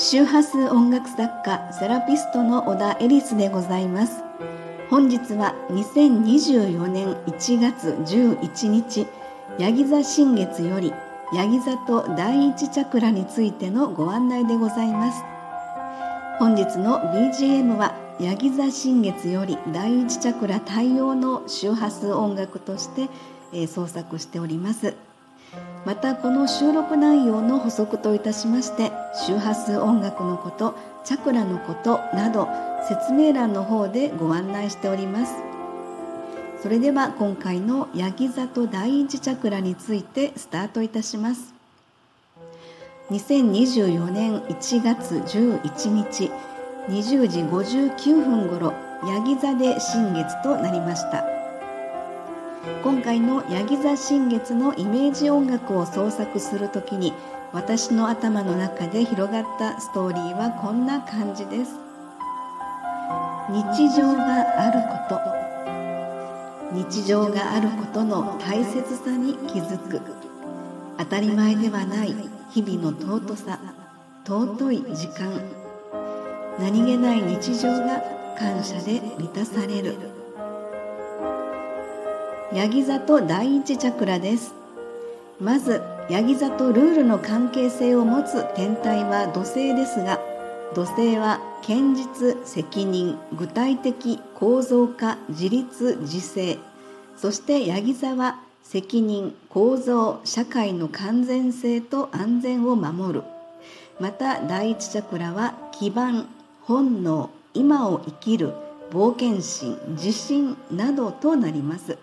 周波数音楽作家セラピストの小田エリスでございます。本日は2024年1月11日ヤギ座新月よりヤギ座と第一チャクラについてのご案内でございます。本日の BGM はヤギ座新月より第一チャクラ対応の周波数音楽として、え創作しております。またこの収録内容の補足といたしまして周波数音楽のことチャクラのことなど説明欄の方でご案内しております。それでは今回のヤギ座と第一チャクラについてスタートいたします。2024年1月11日20時59分ごろヤギ座で新月となりました。今回のヤギ座新月のイメージ音楽を創作する時に私の頭の中で広がったストーリーはこんな感じです。日常があること。日常があることの大切さに気づく。当たり前ではない日々の尊さ。尊い時間。何気ない日常が感謝で満たされる。ヤギ座と第一チャクラです。まずヤギ座とルールの関係性を持つ天体は土星ですが土星は堅実責任具体的構造化自立自制。そしてヤギ座は責任構造社会の完全性と安全を守る。また第一チャクラは基盤本能今を生きる冒険心自信などとなります。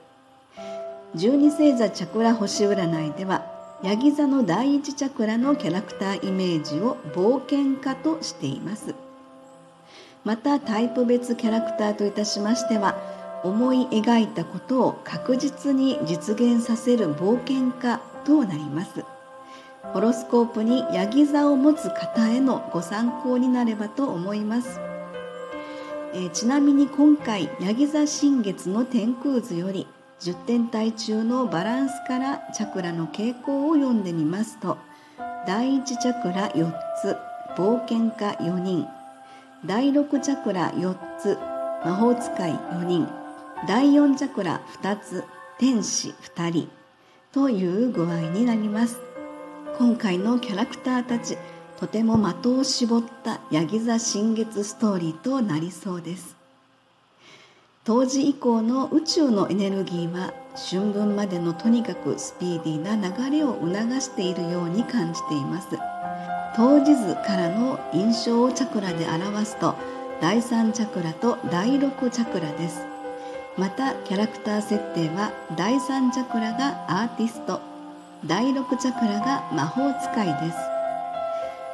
十二星座チャクラ星占いではヤギ座の第一チャクラのキャラクターイメージを冒険家としています。またタイプ別キャラクターといたしましては思い描いたことを確実に実現させる冒険家となります。ホロスコープにヤギ座を持つ方へのご参考になればと思います。えちなみに今回ヤギ座新月の天空図より10点体中のバランスからチャクラの傾向を読んでみますと第1チャクラ4つ冒険家4人第6チャクラ4つ魔法使い4人第4チャクラ2つ天使2人という具合になります。今回のキャラクターたちとても的を絞ったヤギ座新月ストーリーとなりそうです。当時以降の宇宙のエネルギーは春分までのとにかくスピーディーな流れを促しているように感じています。当時図からの印象をチャクラで表すと第3チャクラと第6チャクラです。またキャラクター設定は第3チャクラがアーティスト。第6チャクラが魔法使いです。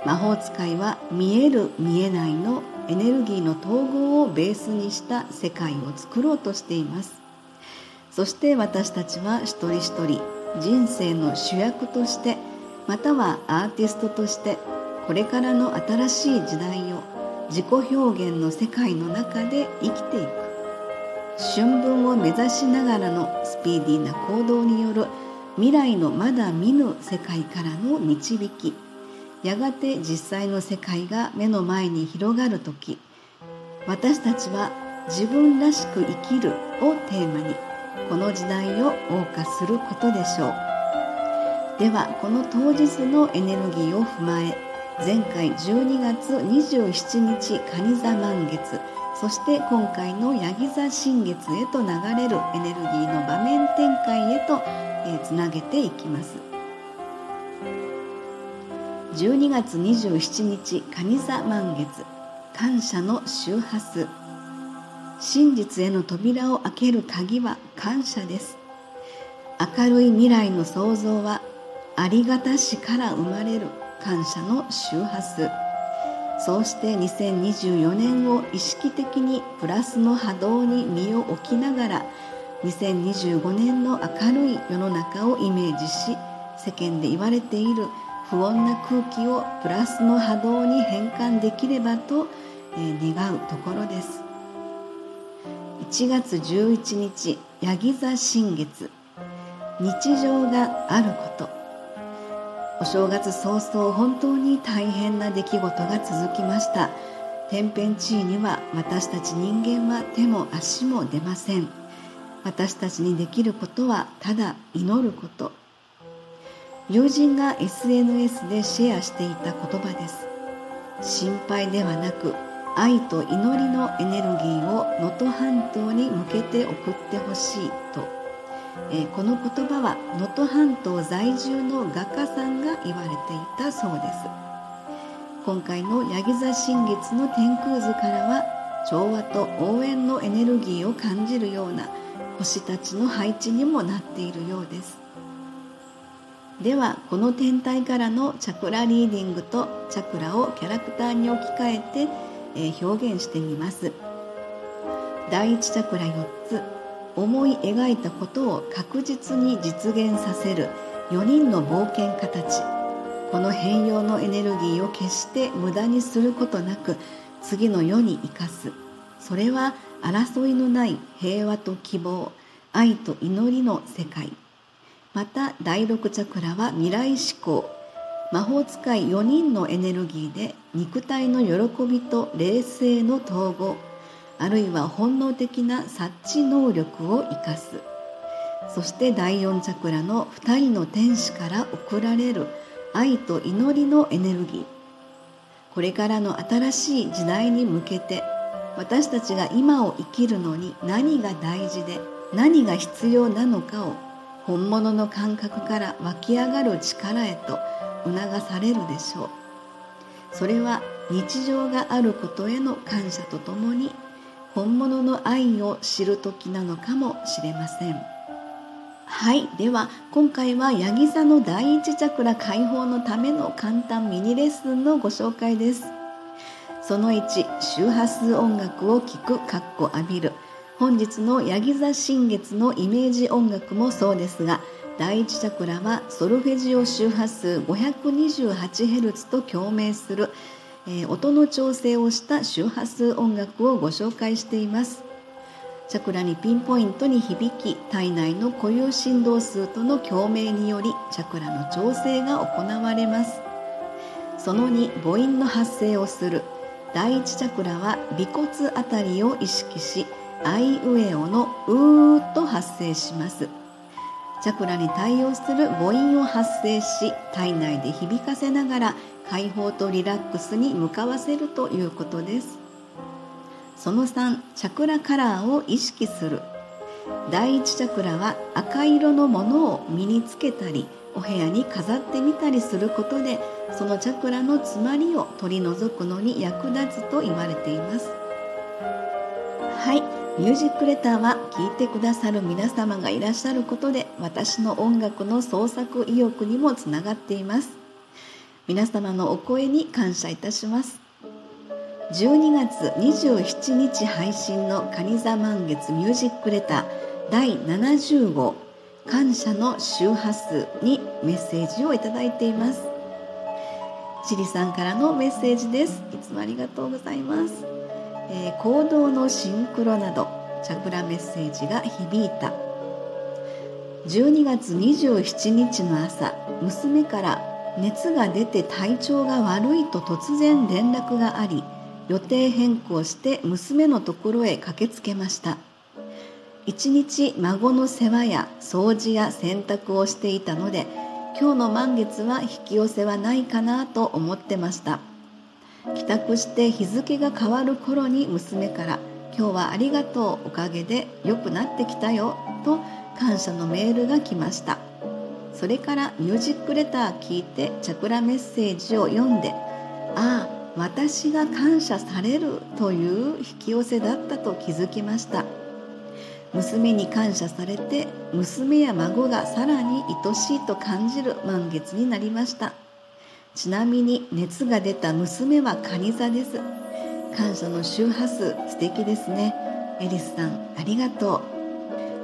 魔法使いは見える見えないのエネルギーの統合をベースにした世界を作ろうとしています。そして私たちは一人一人人生の主役としてまたはアーティストとしてこれからの新しい時代を自己表現の世界の中で生きていく。春分を目指しながらのスピーディーな行動による未来のまだ見ぬ世界からの導き。やがて実際の世界が目の前に広がる時私たちは自分らしく生きるをテーマにこの時代を謳歌することでしょうではこの当日のエネルギーを踏まえ前回12月27日蟹座満月そして今回のヤギ座新月へと流れるエネルギーの場面展開へと、え、つなげていきます。12月27日蟹座満月。感謝の周波数。真実への扉を開ける鍵は感謝です。明るい未来の創造はありがたしから生まれる感謝の周波数。そうして2024年を意識的にプラスの波動に身を置きながら2025年の明るい世の中をイメージし世間で言われている不穏な空気をプラスの波動に変換できればと、え願うところです。1月11日ヤギ座新月。日常があること。お正月早々本当に大変な出来事が続きました。天変地異には私たち人間は手も足も出ません。私たちにできることはただ祈ること。友人が SNS でシェアしていた言葉です。心配ではなく愛と祈りのエネルギーを能登半島に向けて送ってほしいと、えー、この言葉は能登半島在住の画家さんが言われていたそうです。今回のヤギ座新月の天空図からは調和と応援のエネルギーを感じるような星たちの配置にもなっているようです。ではこの天体からのチャクラリーディングとチャクラをキャラクターに置き換えて、えー、表現してみます。第一チャクラ4つ。思い描いたことを確実に実現させる。4人の冒険家たち。この変容のエネルギーを決して無駄にすることなく次の世に生かす。それは争いのない平和と希望愛と祈りの世界。また第6チャクラは未来志向。魔法使い4人のエネルギーで肉体の喜びと霊性の統合。あるいは本能的な察知能力を生かす。そして第4チャクラの2人の天使から送られる。愛と祈りのエネルギー。これからの新しい時代に向けて私たちが今を生きるのに何が大事で何が必要なのかを本物の感覚から湧き上がる力へと促されるでしょう。それは日常があることへの感謝とともに本物の愛を知る時なのかもしれません。はい。では今回はヤギ座の第一チャクラ解放のための簡単ミニレッスンのご紹介です。その1周波数音楽を聴くかっこ浴びる本日のヤギ座新月のイメージ音楽もそうですが第一チャクラはソルフェジオ周波数 528Hz と共鳴する、えー、音の調整をした周波数音楽をご紹介しています。チャクラにピンポイントに響き体内の固有振動数との共鳴によりチャクラの調整が行われます。その2母音の発生をする。第一チャクラは尾骨あたりを意識しアイウエオのうーと発生します。チャクラに対応する母音を発生し体内で響かせながら解放とリラックスに向かわせるということです。その3チャクラカラーを意識する。第一チャクラは赤色のものを身につけたりお部屋に飾ってみたりすることでそのチャクラの詰まりを取り除くのに役立つと言われています。はい。ミュージックレターは聴いてくださる皆様がいらっしゃることで私の音楽の創作意欲にもつながっています。皆様のお声に感謝いたします。12月27日配信の蟹座満月ミュージックレター第70号感謝の周波数にメッセージをいただいています。チリさんからのメッセージです。いつもありがとうございます。え、行動のシンクロなどチャクラメッセージが響いた。12月27日の朝娘から熱が出て体調が悪いと突然連絡があり予定変更して娘のところへ駆けつけました。一日孫の世話や掃除や洗濯をしていたので今日の満月は引き寄せはないかなと思ってました。帰宅して日付が変わる頃に娘から「今日はありがとうおかげで良くなってきたよ」と感謝のメールが来ました。それからミュージックレター聞いてチャクラメッセージを読んでああ私が感謝されるという引き寄せだったと気づきました。娘に感謝されて娘や孫がさらに愛しいと感じる満月になりました。ちなみに熱が出た娘は蟹座です。感謝の周波数素敵ですね。エリスさんありがと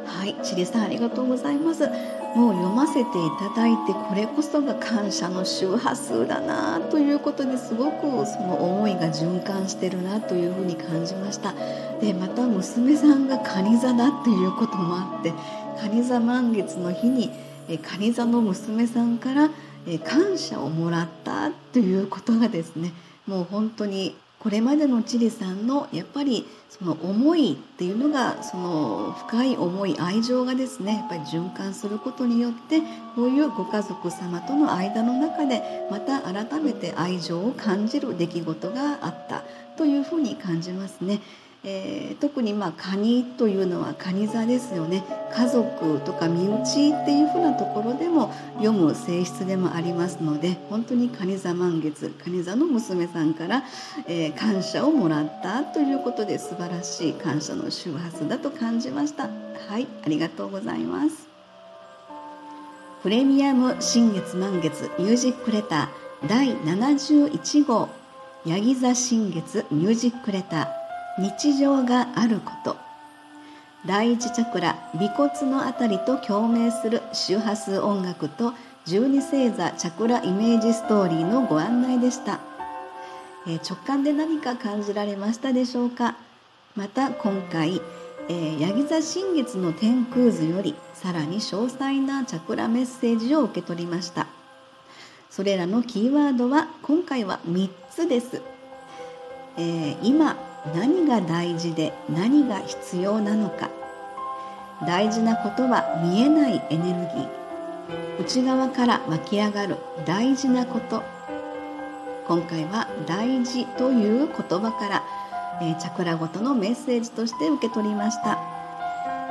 う。はいチリさんありがとうございます。もう読ませていただいてこれこそが感謝の周波数だなということですごくその思いが循環してるなというふうに感じました。でまた娘さんが蟹座だっていうこともあって蟹座満月の日に蟹座の娘さんからえ感謝をもらったということがですねもう本当にこれまでのチリさんのやっぱりその思いっていうのがその深い思い愛情がですねやっぱり循環することによってこういうご家族様との間の中でまた改めて愛情を感じる出来事があったというふうに感じますね。えー、特にまあカニというのはカニ座ですよね。家族とか身内っていうふうなところでも読む性質でもありますので本当にカニ座満月カニ座の娘さんから、えー、感謝をもらったということで素晴らしい感謝の周波数だと感じました。はいありがとうございます。プレミアム新月満月ミュージックレター第71号ヤギ座新月ミュージックレター。日常があること。第一チャクラ尾骨のあたりと共鳴する周波数音楽と十二星座チャクライメージストーリーのご案内でした、えー、直感で何か感じられましたでしょうか？また今回、えー、ヤギ座新月の天空図よりさらに詳細なチャクラメッセージを受け取りました。それらのキーワードは今回は3つです、えー、今何が大事で何が必要なのか。大事なことは見えないエネルギー。内側から湧き上がる大事なこと。今回は「大事」という言葉から、えー、チャクラごとのメッセージとして受け取りました、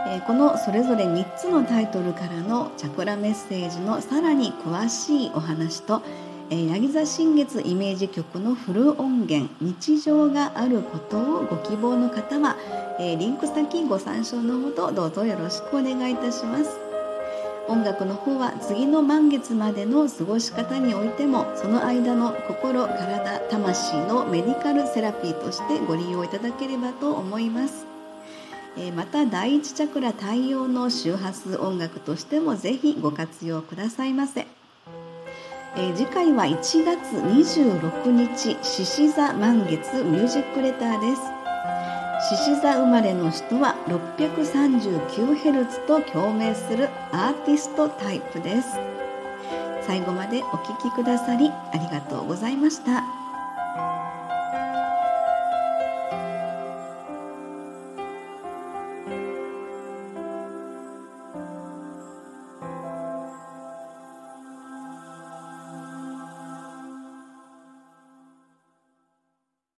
えー、このそれぞれ3つのタイトルからのチャクラメッセージのさらに詳しいお話と「え、ヤギ座新月イメージ曲のフル音源「日常があること」をご希望の方は、え、リンク先ご参照のほどどうぞよろしくお願いいたします音楽の方は次の満月までの過ごし方においてもその間の心体魂のメディカルセラピーとしてご利用いただければと思いますまた第一チャクラ対応の周波数音楽としてもぜひご活用くださいませ。えー、次回は1月26日獅子座満月ミュージックレターです獅子座生まれの人は 639Hz と共鳴するアーティストタイプです最後までお聴きくださりありがとうございました。